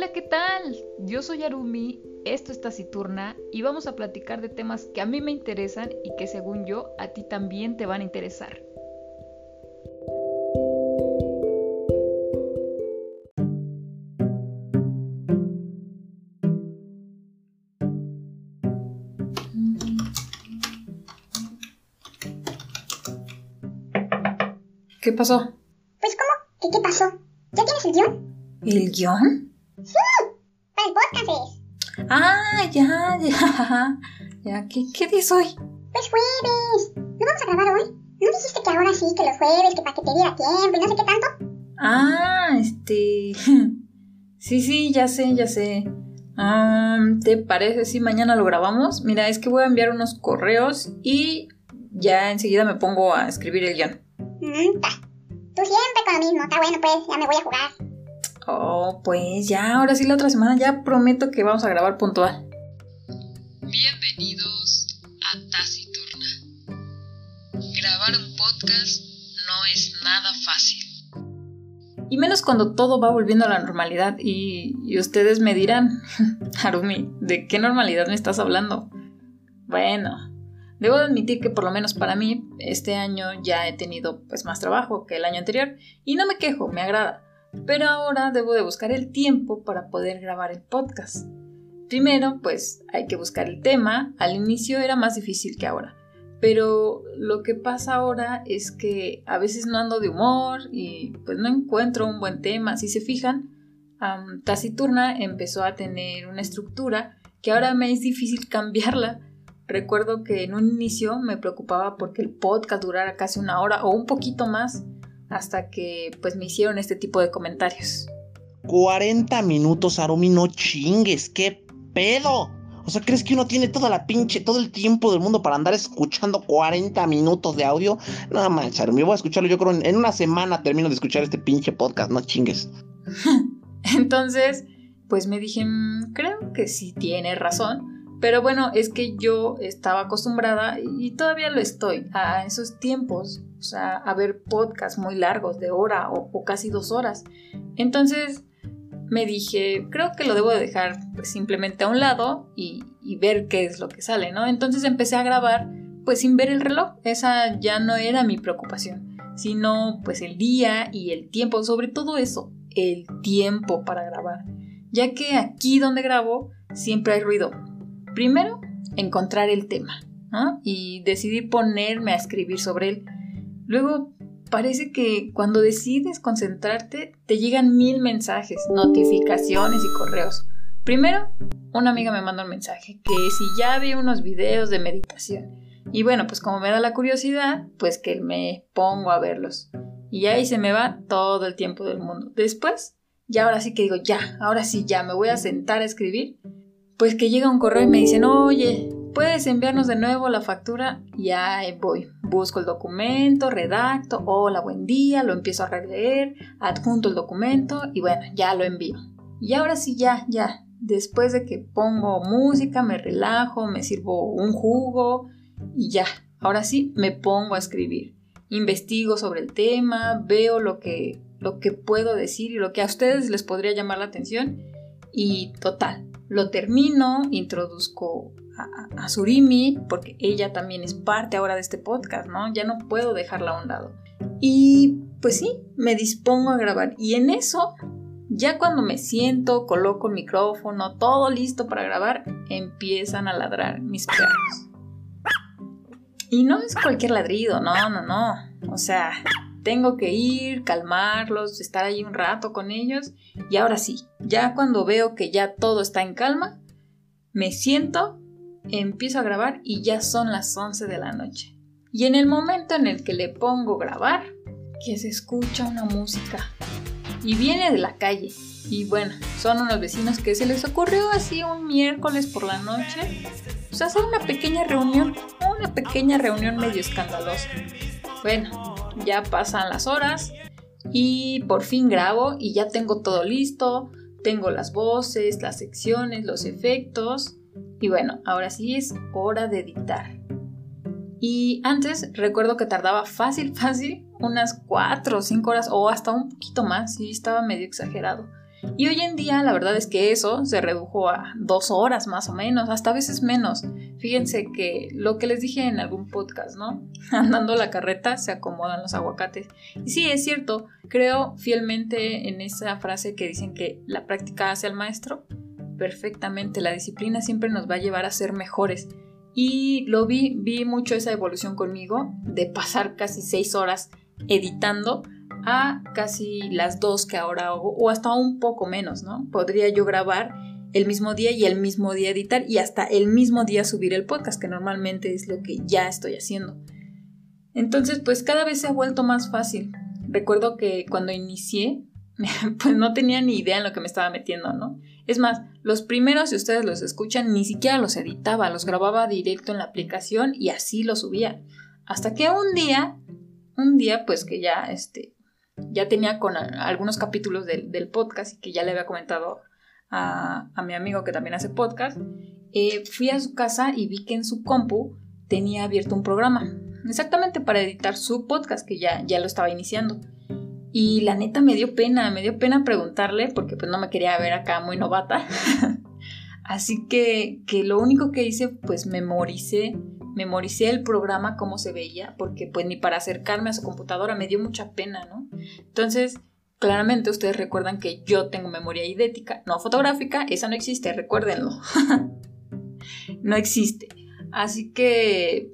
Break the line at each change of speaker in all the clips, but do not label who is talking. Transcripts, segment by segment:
Hola, ¿qué tal? Yo soy Arumi, esto es Taciturna y vamos a platicar de temas que a mí me interesan y que según yo a ti también te van a interesar.
¿Qué pasó?
Pues ¿cómo? ¿Qué, qué pasó? ¿Ya tienes el guion?
¿El guion? Ya, ya. Ya, ¿qué, qué día es hoy?
Pues jueves. ¿No vamos a grabar hoy? ¿No dijiste que ahora sí, que los jueves, que para que te diera tiempo y no sé qué tanto?
Ah, este... Sí, sí, ya sé, ya sé. Ah, ¿Te parece si mañana lo grabamos? Mira, es que voy a enviar unos correos y ya enseguida me pongo a escribir el guion.
Mm. Tú siempre con lo mismo. Está bueno, pues, ya me voy a jugar.
Oh, pues ya, ahora sí la otra semana ya prometo que vamos a grabar puntual.
Bienvenidos a Taciturna. Grabar un podcast no es nada fácil.
Y menos cuando todo va volviendo a la normalidad y, y ustedes me dirán, Harumi, ¿de qué normalidad me estás hablando? Bueno, debo admitir que por lo menos para mí este año ya he tenido pues más trabajo que el año anterior y no me quejo, me agrada. Pero ahora debo de buscar el tiempo para poder grabar el podcast. Primero, pues hay que buscar el tema. Al inicio era más difícil que ahora. Pero lo que pasa ahora es que a veces no ando de humor y pues no encuentro un buen tema. Si se fijan, Taciturna empezó a tener una estructura que ahora me es difícil cambiarla. Recuerdo que en un inicio me preocupaba porque el podcast durara casi una hora o un poquito más hasta que pues me hicieron este tipo de comentarios.
40 minutos, Arumi, no chingues, qué pedo. O sea, ¿crees que uno tiene toda la pinche, todo el tiempo del mundo para andar escuchando 40 minutos de audio? Nada más, Arumi, voy a escucharlo. Yo creo en, en una semana termino de escuchar este pinche podcast, no chingues.
Entonces, pues me dije, "Mm, creo que sí tiene razón. Pero bueno, es que yo estaba acostumbrada y todavía lo estoy a esos tiempos, o sea, a ver podcasts muy largos de hora o casi dos horas. Entonces me dije, creo que lo debo de dejar pues, simplemente a un lado y, y ver qué es lo que sale, ¿no? Entonces empecé a grabar pues sin ver el reloj, esa ya no era mi preocupación, sino pues el día y el tiempo, sobre todo eso, el tiempo para grabar, ya que aquí donde grabo siempre hay ruido. Primero, encontrar el tema ¿no? y decidí ponerme a escribir sobre él. Luego, parece que cuando decides concentrarte te llegan mil mensajes, notificaciones y correos. Primero, una amiga me manda un mensaje que si ya vi unos videos de meditación. Y bueno, pues como me da la curiosidad, pues que me pongo a verlos. Y ahí se me va todo el tiempo del mundo. Después, ya ahora sí que digo, ya, ahora sí, ya, me voy a sentar a escribir. Pues que llega un correo y me dicen, oye, ¿puedes enviarnos de nuevo la factura? Y ahí voy. Busco el documento, redacto, hola, buen día, lo empiezo a releer, adjunto el documento y bueno, ya lo envío. Y ahora sí, ya, ya. Después de que pongo música, me relajo, me sirvo un jugo y ya. Ahora sí, me pongo a escribir. Investigo sobre el tema, veo lo que, lo que puedo decir y lo que a ustedes les podría llamar la atención. Y total, lo termino, introduzco a, a, Surimi, porque ella también es parte ahora de este podcast, ¿no? Ya no puedo dejarla a un lado. Y pues sí, me dispongo a grabar. Y en eso, ya cuando me siento, coloco el micrófono, todo listo para grabar, empiezan a ladrar mis perros. Y no es cualquier ladrido, no, no, no. O sea, tengo que ir, calmarlos, estar ahí un rato con ellos. Y ahora sí, ya cuando veo que ya todo está en calma, me siento, empiezo a grabar y ya son las 11 de la noche. Y en el momento en el que le pongo grabar, que se escucha una música. Y viene de la calle. Y bueno, son unos vecinos que se les ocurrió así un miércoles por la noche. Pues hacer una pequeña reunión. Una pequeña reunión medio escandalosa. Bueno, ya pasan las horas y por fin grabo y ya tengo todo listo. Tengo las voces, las secciones, los efectos. Y bueno, ahora sí es hora de editar. Y antes recuerdo que tardaba fácil, fácil, unas 4 o 5 horas o hasta un poquito más, sí, estaba medio exagerado. Y hoy en día la verdad es que eso se redujo a dos horas más o menos, hasta a veces menos. Fíjense que lo que les dije en algún podcast, ¿no? Andando la carreta se acomodan los aguacates. Y sí, es cierto, creo fielmente en esa frase que dicen que la práctica hace al maestro. Perfectamente, la disciplina siempre nos va a llevar a ser mejores. Y lo vi, vi mucho esa evolución conmigo, de pasar casi seis horas editando a casi las dos que ahora hago, o hasta un poco menos, ¿no? Podría yo grabar el mismo día y el mismo día editar y hasta el mismo día subir el podcast, que normalmente es lo que ya estoy haciendo. Entonces, pues cada vez se ha vuelto más fácil. Recuerdo que cuando inicié, pues no tenía ni idea en lo que me estaba metiendo, ¿no? Es más, los primeros, si ustedes los escuchan, ni siquiera los editaba, los grababa directo en la aplicación y así los subía. Hasta que un día, un día, pues que ya, este, ya tenía con algunos capítulos del, podcast y que ya le había comentado a, mi amigo que también hace podcast, eh, fui a su casa y vi que en su compu tenía abierto un programa, exactamente para editar su podcast que ya, ya lo estaba iniciando. Y la neta me dio pena, me dio pena preguntarle porque pues no me quería ver acá muy novata. Así que, que lo único que hice pues memoricé memoricé el programa como se veía, porque pues ni para acercarme a su computadora me dio mucha pena, ¿no? Entonces, claramente ustedes recuerdan que yo tengo memoria idética, no fotográfica, esa no existe, recuérdenlo. no existe. Así que,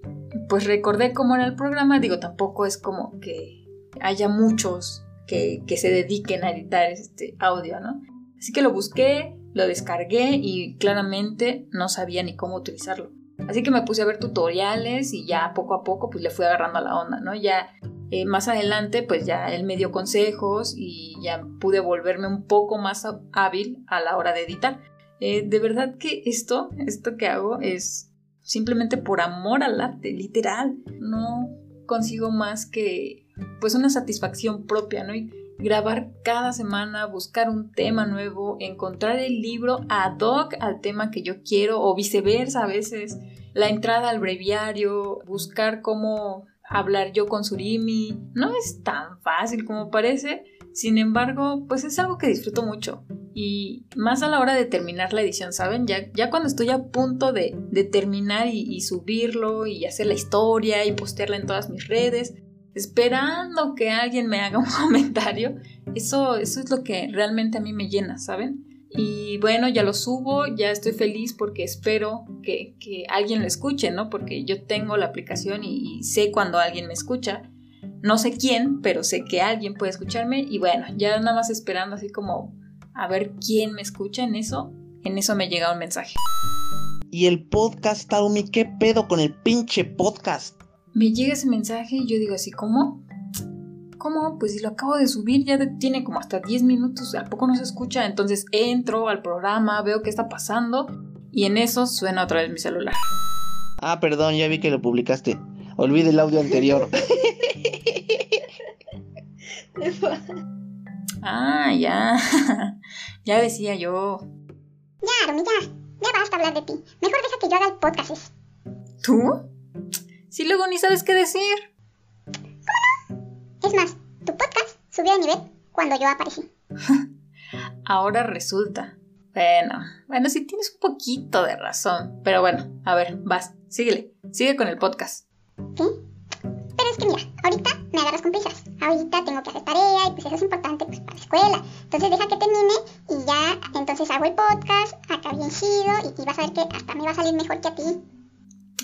pues recordé cómo era el programa, digo, tampoco es como que haya muchos que, que se dediquen a editar este audio, ¿no? Así que lo busqué, lo descargué y claramente no sabía ni cómo utilizarlo. Así que me puse a ver tutoriales y ya poco a poco pues le fui agarrando a la onda, ¿no? Ya eh, más adelante pues ya él me dio consejos y ya pude volverme un poco más hábil a la hora de editar. Eh, de verdad que esto, esto que hago es simplemente por amor al arte, literal. No consigo más que pues una satisfacción propia, ¿no? Y grabar cada semana, buscar un tema nuevo, encontrar el libro ad hoc al tema que yo quiero o viceversa a veces, la entrada al breviario, buscar cómo hablar yo con Surimi. No es tan fácil como parece, sin embargo, pues es algo que disfruto mucho. Y más a la hora de terminar la edición, ¿saben? Ya, ya cuando estoy a punto de, terminar y, y subirlo y hacer la historia y postearla en todas mis redes, esperando que alguien me haga un comentario, eso, eso es lo que realmente a mí me llena, ¿saben? Y bueno, ya lo subo, ya estoy feliz porque espero que, alguien lo escuche, ¿no? Porque yo tengo la aplicación y, sé cuando alguien me escucha. No sé quién, pero sé que alguien puede escucharme y bueno, ya nada más esperando así como a ver quién me escucha en eso. En eso me llega un mensaje.
¿Y el podcast, Taumi? ¿Qué pedo con el pinche podcast?
Me llega ese mensaje y yo digo así, ¿cómo? ¿Cómo? Pues si lo acabo de subir, ya tiene como hasta 10 minutos, ¿a poco no se escucha? Entonces entro al programa, veo qué está pasando y en eso suena otra vez mi celular.
Ah, perdón, ya vi que lo publicaste. Olvide el audio anterior.
ah, ya. ya decía yo.
Ya, Romy, ya. Ya basta hablar de ti. Mejor deja que yo haga el podcast.
¿Tú? Si luego ni sabes qué decir.
¿Cómo no? Es más, tu podcast subió de nivel cuando yo aparecí.
Ahora resulta. Bueno, bueno, sí tienes un poquito de razón. Pero bueno, a ver, vas, síguele. Sigue con el podcast.
¿Sí? Pero es que mira, ahorita me agarras con prisas. Ahorita tengo que hacer tarea y pues eso es importante pues, para la escuela. Entonces deja que termine y ya entonces hago el podcast, acá bien chido y, y vas a ver que hasta me va a salir mejor que a ti.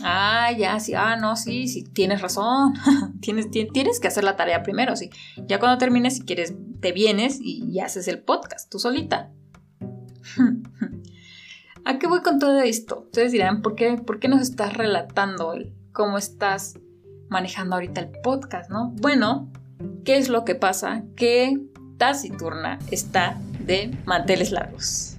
Ah, ya, sí, ah, no, sí, sí, tienes razón. tienes, tienes que hacer la tarea primero, sí. Ya cuando termines, si quieres, te vienes y, haces el podcast tú solita. ¿A qué voy con todo esto? Ustedes dirán, ¿por qué, por qué nos estás relatando el, cómo estás manejando ahorita el podcast, no? Bueno, ¿qué es lo que pasa? Que Taciturna está de manteles largos.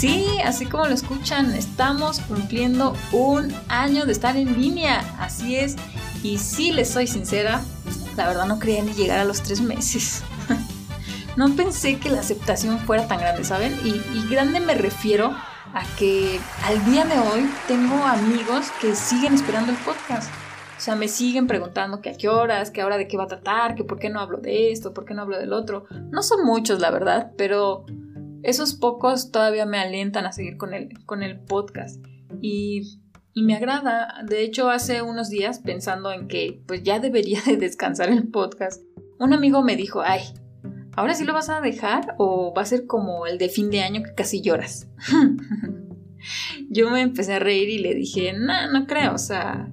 Sí, así como lo escuchan, estamos cumpliendo un año de estar en línea. Así es. Y si les soy sincera, la verdad no creía ni llegar a los tres meses. no pensé que la aceptación fuera tan grande, ¿saben? Y, y grande me refiero a que al día de hoy tengo amigos que siguen esperando el podcast. O sea, me siguen preguntando que a qué horas, que ahora de qué va a tratar, que por qué no hablo de esto, por qué no hablo del otro. No son muchos, la verdad, pero esos pocos todavía me alientan a seguir con el, con el podcast. Y, y me agrada. De hecho, hace unos días, pensando en que pues ya debería de descansar el podcast, un amigo me dijo, ay, ¿ahora sí lo vas a dejar o va a ser como el de fin de año que casi lloras? Yo me empecé a reír y le dije, no, no creo, o sea,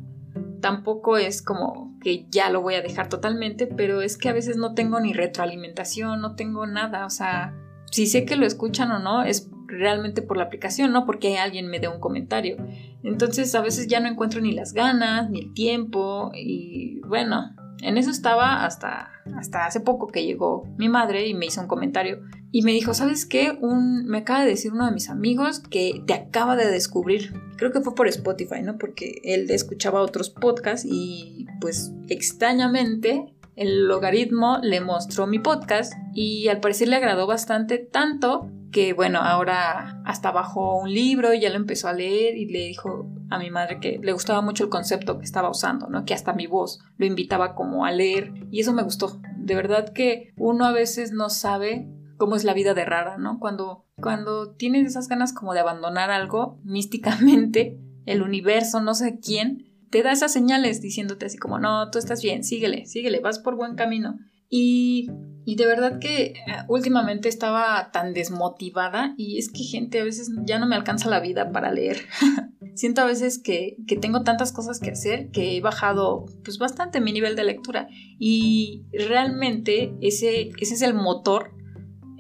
tampoco es como que ya lo voy a dejar totalmente, pero es que a veces no tengo ni retroalimentación, no tengo nada, o sea, si sé que lo escuchan o no, es realmente por la aplicación, no porque alguien me dé un comentario. Entonces a veces ya no encuentro ni las ganas, ni el tiempo, y bueno, en eso estaba hasta, hasta hace poco que llegó mi madre y me hizo un comentario y me dijo, ¿sabes qué? Me acaba de decir uno de mis amigos que te acaba de descubrir. Creo que fue por Spotify, ¿no? Porque él escuchaba otros podcasts y pues extrañamente el logaritmo le mostró mi podcast y al parecer le agradó bastante tanto que bueno, ahora hasta bajó un libro y ya lo empezó a leer y le dijo a mi madre que le gustaba mucho el concepto que estaba usando, ¿no? Que hasta mi voz lo invitaba como a leer y eso me gustó. De verdad que uno a veces no sabe cómo es la vida de rara, ¿no? Cuando, cuando tienes esas ganas como de abandonar algo, místicamente, el universo, no sé quién, te da esas señales diciéndote así como, no, tú estás bien, síguele, síguele, vas por buen camino. Y, y de verdad que eh, últimamente estaba tan desmotivada y es que gente a veces ya no me alcanza la vida para leer. Siento a veces que, que, tengo tantas cosas que hacer que he bajado pues bastante mi nivel de lectura y realmente ese, ese es el motor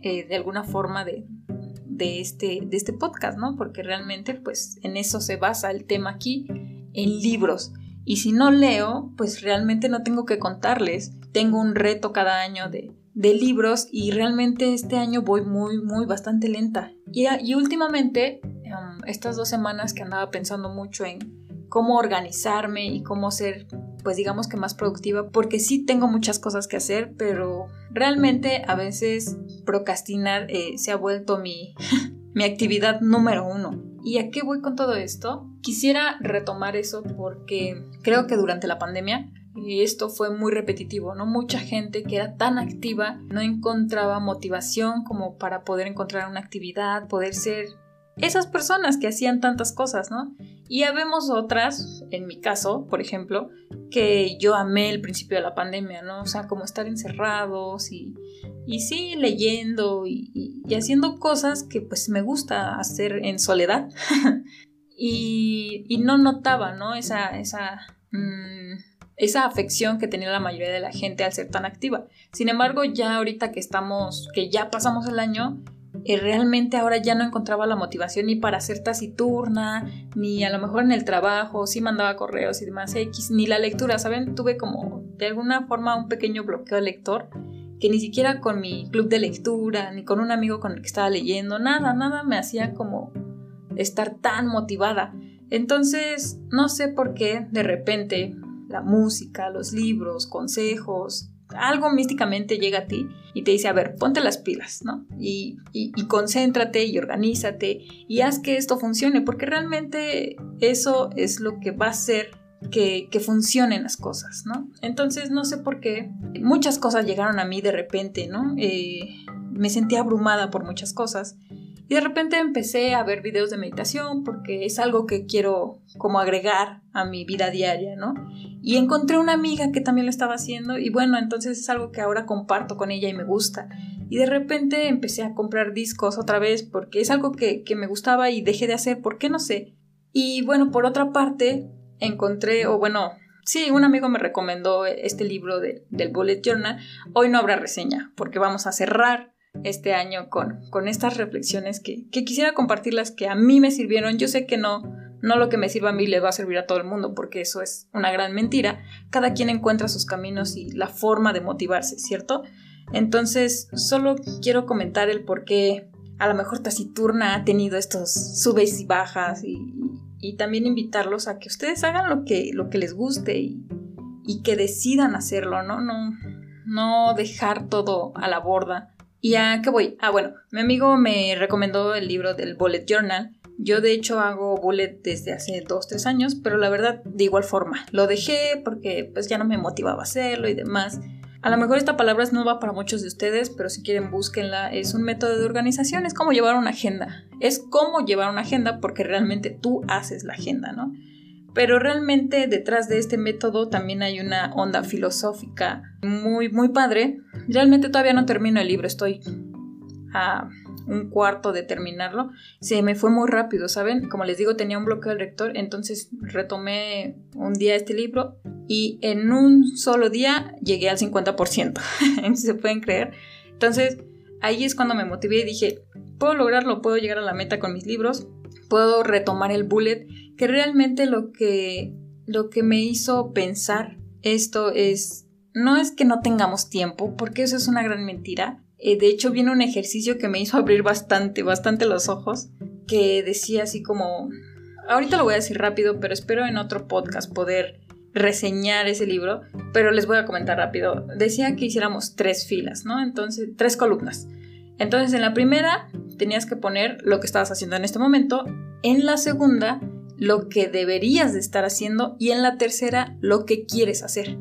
eh, de alguna forma de, de, este, de este podcast, ¿no? Porque realmente pues en eso se basa el tema aquí, en libros. Y si no leo, pues realmente no tengo que contarles. Tengo un reto cada año de, de libros y realmente este año voy muy, muy bastante lenta. Y, y últimamente, um, estas dos semanas que andaba pensando mucho en cómo organizarme y cómo ser pues digamos que más productiva, porque sí tengo muchas cosas que hacer, pero realmente a veces procrastinar eh, se ha vuelto mi, mi actividad número uno. ¿Y a qué voy con todo esto? Quisiera retomar eso porque creo que durante la pandemia y esto fue muy repetitivo, ¿no? Mucha gente que era tan activa no encontraba motivación como para poder encontrar una actividad, poder ser esas personas que hacían tantas cosas, ¿no? Y habemos otras, en mi caso, por ejemplo, que yo amé el principio de la pandemia, ¿no? O sea, como estar encerrados y, y sí, leyendo y, haciendo cosas que pues me gusta hacer en soledad. y, no notaba, ¿no? Esa, esa, mm, esa afección que tenía la mayoría de la gente al ser tan activa. Sin embargo, ya ahorita que estamos, que ya pasamos el año, realmente ahora ya no encontraba la motivación ni para hacer taciturna, ni a lo mejor en el trabajo, sí mandaba correos y demás X, ni la lectura, ¿saben? Tuve como de alguna forma un pequeño bloqueo lector que ni siquiera con mi club de lectura, ni con un amigo con el que estaba leyendo, nada, nada me hacía como estar tan motivada. Entonces, no sé por qué de repente la música, los libros, consejos, algo místicamente llega a ti y te dice, a ver, ponte las pilas, ¿no? Y, concéntrate y organízate y haz que esto funcione, porque realmente eso es lo que va a hacer que, que, funcionen las cosas, ¿no? Entonces, no sé por qué, muchas cosas llegaron a mí de repente, ¿no? Eh, me sentí abrumada por muchas cosas y de repente empecé a ver videos de meditación porque es algo que quiero como agregar a mi vida diaria, ¿no? Y encontré una amiga que también lo estaba haciendo y bueno, entonces es algo que ahora comparto con ella y me gusta. Y de repente empecé a comprar discos otra vez porque es algo que, me gustaba y dejé de hacer, ¿por qué no sé? Y bueno, por otra parte, encontré, o bueno, sí, un amigo me recomendó este libro del Bullet Journal. Hoy no habrá reseña porque vamos a cerrar este año con, con estas reflexiones que, que, quisiera compartirlas que a mí me sirvieron. Yo sé que no, no lo que me sirva a mí le va a servir a todo el mundo porque eso es una gran mentira. Cada quien encuentra sus caminos y la forma de motivarse, ¿cierto? Entonces, solo quiero comentar el por qué a lo mejor Taciturna ha tenido estos subes y bajas y, y también invitarlos a que ustedes hagan lo que, lo que les guste y, y que decidan hacerlo, ¿no? No, no dejar todo a la borda ¿Y a qué voy? Ah, bueno, mi amigo me recomendó el libro del Bullet Journal Yo de hecho hago bullet desde hace 2, 3 años, pero la verdad de igual forma. Lo dejé porque pues ya no me motivaba a hacerlo y demás. A lo mejor esta palabra es nueva para muchos de ustedes, pero si quieren búsquenla. Es un método de organización, es como llevar una agenda. Es como llevar una agenda porque realmente tú haces la agenda, ¿no? Pero realmente detrás de este método también hay una onda filosófica muy, muy padre. Realmente todavía no termino el libro, estoy a un cuarto de terminarlo. Se me fue muy rápido, ¿saben? Como les digo, tenía un bloqueo del lector, entonces retomé un día este libro y en un solo día llegué al 50%. ¿Se pueden creer? Entonces ahí es cuando me motivé y dije, puedo lograrlo, puedo llegar a la meta con mis libros, puedo retomar el bullet que realmente lo que, lo que me hizo pensar esto es, no es que no tengamos tiempo, porque eso es una gran mentira. Eh, de hecho, viene un ejercicio que me hizo abrir bastante, bastante los ojos, que decía así como, ahorita lo voy a decir rápido, pero espero en otro podcast poder reseñar ese libro, pero les voy a comentar rápido. Decía que hiciéramos tres filas, ¿no? Entonces, tres columnas. Entonces, en la primera tenías que poner lo que estabas haciendo en este momento, en la segunda lo que deberías de estar haciendo y en la tercera lo que quieres hacer.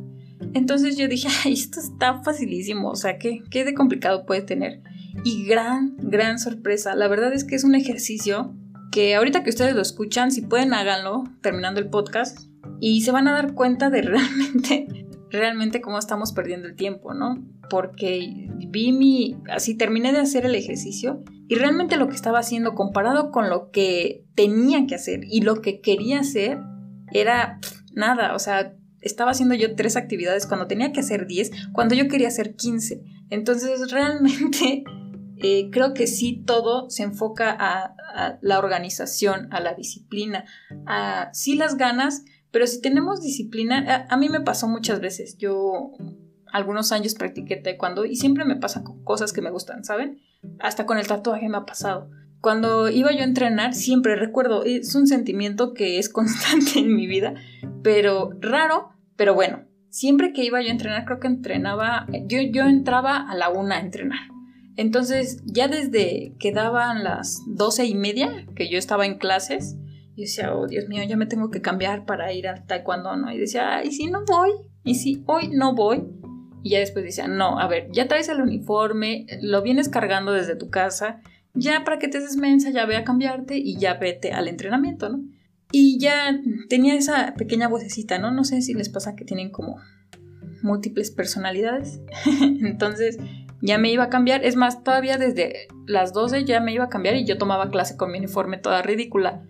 Entonces yo dije, esto está facilísimo, o sea, ¿qué, qué de complicado puede tener? Y gran, gran sorpresa, la verdad es que es un ejercicio que ahorita que ustedes lo escuchan, si pueden háganlo terminando el podcast y se van a dar cuenta de realmente, realmente cómo estamos perdiendo el tiempo, ¿no? Porque vi mi, así terminé de hacer el ejercicio y realmente lo que estaba haciendo comparado con lo que tenía que hacer y lo que quería hacer era nada, o sea, estaba haciendo yo tres actividades cuando tenía que hacer diez, cuando yo quería hacer quince. Entonces realmente eh, creo que sí todo se enfoca a, la organización, a la disciplina, a sí las ganas, pero si tenemos disciplina, a, mí me pasó muchas veces, yo algunos años practiqué taekwondo y siempre me pasan cosas que me gustan, ¿saben? Hasta con el tatuaje me ha pasado. Cuando iba yo a entrenar, siempre recuerdo, es un sentimiento que es constante en mi vida, pero raro, pero bueno, siempre que iba yo a entrenar, creo que entrenaba, yo, yo entraba a la una a entrenar. Entonces, ya desde que daban las doce y media, que yo estaba en clases, yo decía, oh Dios mío, ya me tengo que cambiar para ir al taekwondo, ¿no? Y decía, ¿y si no voy? ¿Y si hoy no voy? Y ya después decía, no, a ver, ya traes el uniforme, lo vienes cargando desde tu casa, ya para que te des mensa, ya ve a cambiarte y ya vete al entrenamiento, ¿no? Y ya tenía esa pequeña vocecita, ¿no? No sé si les pasa que tienen como múltiples personalidades. Entonces ya me iba a cambiar. Es más, todavía desde las 12 ya me iba a cambiar y yo tomaba clase con mi uniforme toda ridícula.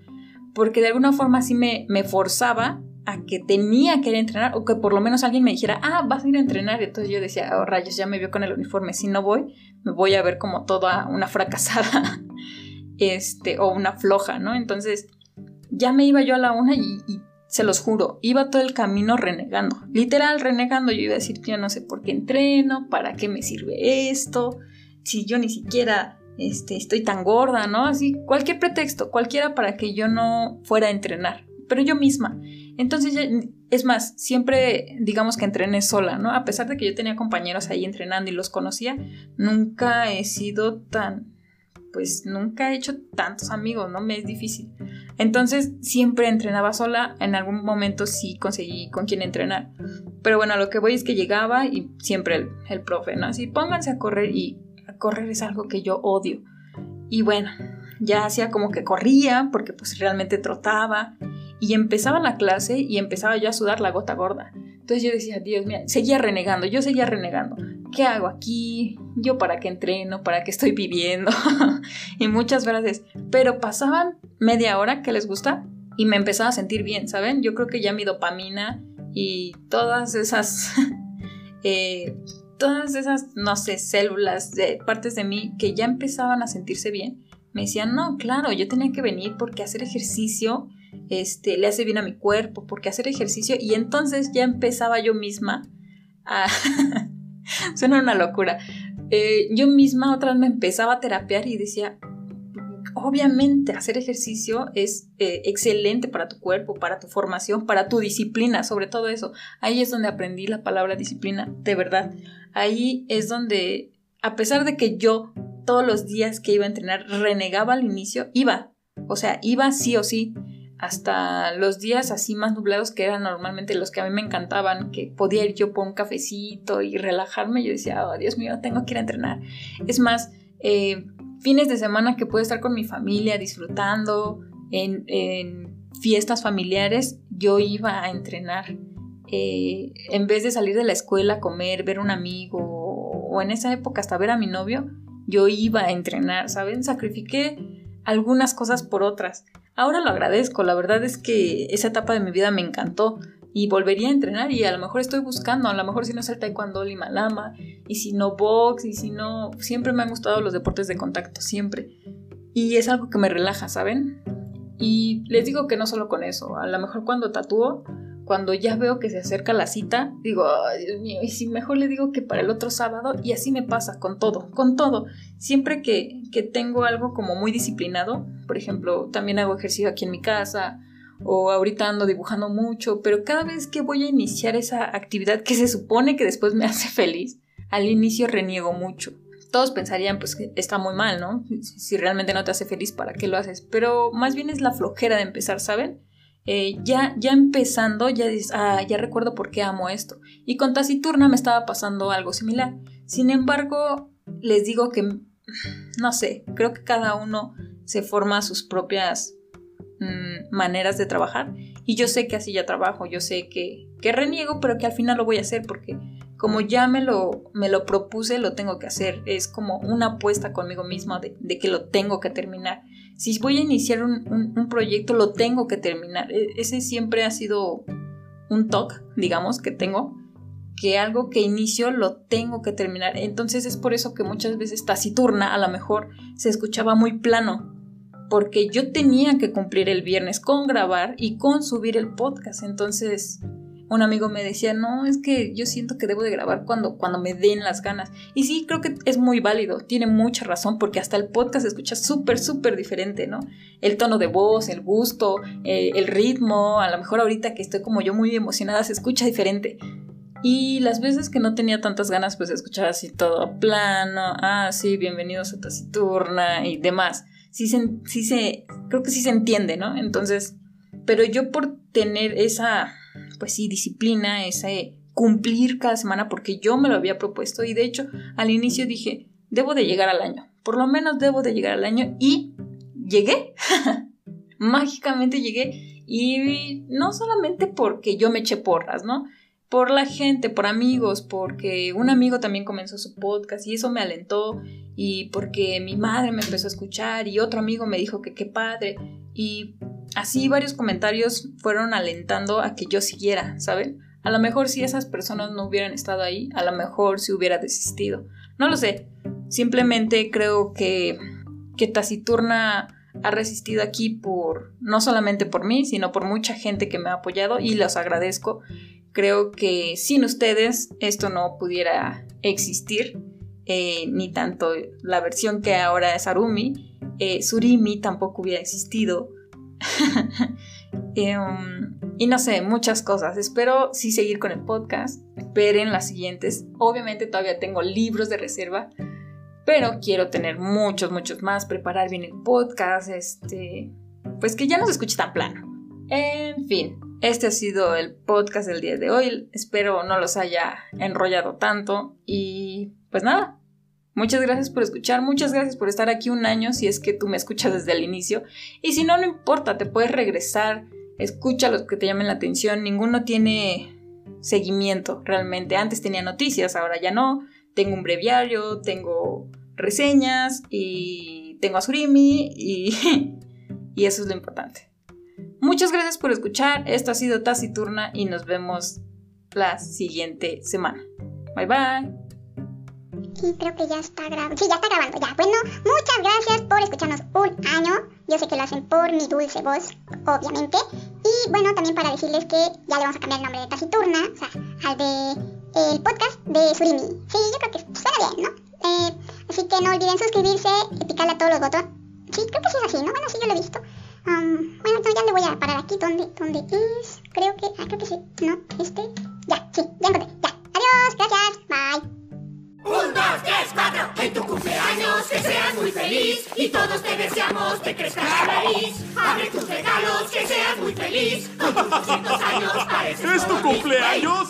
Porque de alguna forma sí me, me forzaba a que tenía que ir a entrenar o que por lo menos alguien me dijera, ah, vas a ir a entrenar. Y entonces yo decía, oh, rayos, ya me vio con el uniforme. Si no voy, me voy a ver como toda una fracasada este, o una floja, ¿no? Entonces ya me iba yo a la una y, y, se los juro, iba todo el camino renegando. Literal, renegando. Yo iba a decir, yo no sé por qué entreno, para qué me sirve esto, si yo ni siquiera este, estoy tan gorda, ¿no? Así, cualquier pretexto, cualquiera para que yo no fuera a entrenar. Pero yo misma. Entonces, es más, siempre digamos que entrené sola, ¿no? A pesar de que yo tenía compañeros ahí entrenando y los conocía, nunca he sido tan, pues nunca he hecho tantos amigos, ¿no? Me es difícil. Entonces, siempre entrenaba sola, en algún momento sí conseguí con quién entrenar. Pero bueno, lo que voy es que llegaba y siempre el, el profe, ¿no? Así, pónganse a correr y a correr es algo que yo odio. Y bueno, ya hacía como que corría porque pues realmente trotaba y empezaba la clase y empezaba yo a sudar la gota gorda. Entonces yo decía, Dios mío, seguía renegando, yo seguía renegando. ¿Qué hago aquí? ¿Yo para qué entreno? ¿Para qué estoy viviendo? y muchas veces. Pero pasaban media hora, que les gusta? Y me empezaba a sentir bien, ¿saben? Yo creo que ya mi dopamina y todas esas... eh, todas esas, no sé, células de partes de mí que ya empezaban a sentirse bien, me decían, no, claro, yo tenía que venir porque hacer ejercicio este, le hace bien a mi cuerpo, porque hacer ejercicio y entonces ya empezaba yo misma a... Suena una locura. Eh, yo misma otra vez me empezaba a terapiar y decía, obviamente hacer ejercicio es eh, excelente para tu cuerpo, para tu formación, para tu disciplina, sobre todo eso. Ahí es donde aprendí la palabra disciplina, de verdad. Ahí es donde, a pesar de que yo todos los días que iba a entrenar renegaba al inicio, iba, O sea, iba sí o sí hasta los días así más nublados que eran normalmente los que a mí me encantaban, que podía ir yo por un cafecito y relajarme, yo decía, oh Dios mío, tengo que ir a entrenar. Es más, eh, fines de semana que puedo estar con mi familia disfrutando, en, fiestas familiares, yo iba a entrenar. Eh, en vez de salir de la escuela comer, ver un amigo o en esa época hasta ver a mi novio, yo iba a entrenar, ¿saben? Sacrifiqué algunas cosas por otras. Ahora lo agradezco, la verdad es que esa etapa de mi vida me encantó y volvería a entrenar y a lo mejor estoy buscando, a lo mejor si no es el taekwondo, lima lama y si no box y si no, siempre me han gustado los deportes de contacto, siempre. Y es algo que me relaja, ¿saben? Y les digo que no solo con eso, a lo mejor cuando tatúo, cuando ya veo que se acerca la cita, digo, Dios mío, y si mejor le digo que para el otro sábado, y así me pasa con todo, con todo. Siempre que, que tengo algo como muy disciplinado, por ejemplo, también hago ejercicio aquí en mi casa, o ahorita ando dibujando mucho, pero cada vez que voy a iniciar esa actividad que se supone que después me hace feliz, al inicio reniego mucho. Todos pensarían pues que está muy mal, ¿no? Si realmente no te hace feliz, ¿para qué lo haces? Pero más bien es la flojera de empezar, ¿saben? Eh, ya, ya empezando, ya dices, ah, ya recuerdo por qué amo esto. Y con Taciturna me estaba pasando algo similar. Sin embargo, les digo que, no sé, creo que cada uno se forma sus propias mm, maneras de trabajar. Y yo sé que así ya trabajo, yo sé que, que reniego, pero que al final lo voy a hacer porque como ya me lo, me lo propuse, lo tengo que hacer. Es como una apuesta conmigo misma de, que lo tengo que terminar si voy a iniciar un, proyecto, lo tengo que terminar. E, ese siempre ha sido un talk, digamos, que tengo, que algo que inicio lo tengo que terminar. Entonces es por eso que muchas veces taciturna a lo mejor se escuchaba muy plano, porque yo tenía que cumplir el viernes con grabar y con subir el podcast. Entonces un amigo me decía, no, es que yo siento que debo de grabar cuando, cuando me den las ganas. Y sí, creo que es muy válido, tiene mucha razón, porque hasta el podcast se escucha súper, súper diferente, ¿no? El tono de voz, el gusto, eh, el ritmo, a lo mejor ahorita que estoy como yo muy emocionada, se escucha diferente. Y las veces que no tenía tantas ganas, pues escuchaba así todo plano, ah, sí, bienvenidos a Taciturna y demás. Sí se, creo que sí se entiende, ¿no? Entonces, pero yo por tener esa pues sí, disciplina, ese cumplir cada semana porque yo me lo había propuesto y de hecho al inicio dije, debo de llegar al año, por lo menos debo de llegar al año y llegué, mágicamente llegué y no solamente porque yo me eché porras, ¿no? Por la gente, por amigos, porque un amigo también comenzó su podcast y eso me alentó y porque mi madre me empezó a escuchar y otro amigo me dijo que qué padre y así varios comentarios fueron alentando a que yo siguiera, ¿saben? A lo mejor si esas personas no hubieran estado ahí, a lo mejor si hubiera desistido. No lo sé. Simplemente creo que, que Taciturna ha resistido aquí por, no solamente por mí, sino por mucha gente que me ha apoyado y los agradezco. Creo que sin ustedes esto no pudiera existir, eh, ni tanto la versión que ahora es Arumi, eh, Surimi tampoco hubiera existido. Em, y no sé, muchas cosas. Espero sí seguir con el podcast. Esperen las siguientes. Obviamente todavía tengo libros de reserva, pero quiero tener muchos, muchos más. Preparar bien el podcast. Este, pues que ya no se escuche tan plano. En fin, este ha sido el podcast del día de hoy. Espero no los haya enrollado tanto. Y pues nada, Muchas gracias por escuchar, muchas gracias por estar aquí un año si es que tú me escuchas desde el inicio. Y si no, no importa, te puedes regresar, escucha los que te llamen la atención. Ninguno tiene seguimiento realmente. Antes tenía noticias, ahora ya no. Tengo un breviario, tengo reseñas y tengo a Surimi y, y eso es lo importante. Muchas gracias por escuchar. Esto ha sido Taciturna y nos vemos la siguiente semana. Bye bye.
Sí, creo que ya está grabando. Sí, ya está grabando, ya. Bueno, muchas gracias por escucharnos un año. Yo sé que lo hacen por mi dulce voz, obviamente. Y bueno, también para decirles que ya le vamos a cambiar el nombre de Taciturna, o sea, al de el podcast de Surimi. Sí, yo creo que suena bien, ¿no? Eh, así que no olviden suscribirse y picarle a todos los botones. ¿Dónde, dónde es? Creo que, ah, creo que sí. No, este. Ya, sí, ya encontré. Ya. Adiós, gracias, bye.
Un, dos, tres, cuatro. En tu cumpleaños que seas muy feliz y todos te deseamos que crezcas la nariz. Abre tus regalos, que seas muy feliz. Con tus 200 años pareces
¿Es tu cumpleaños?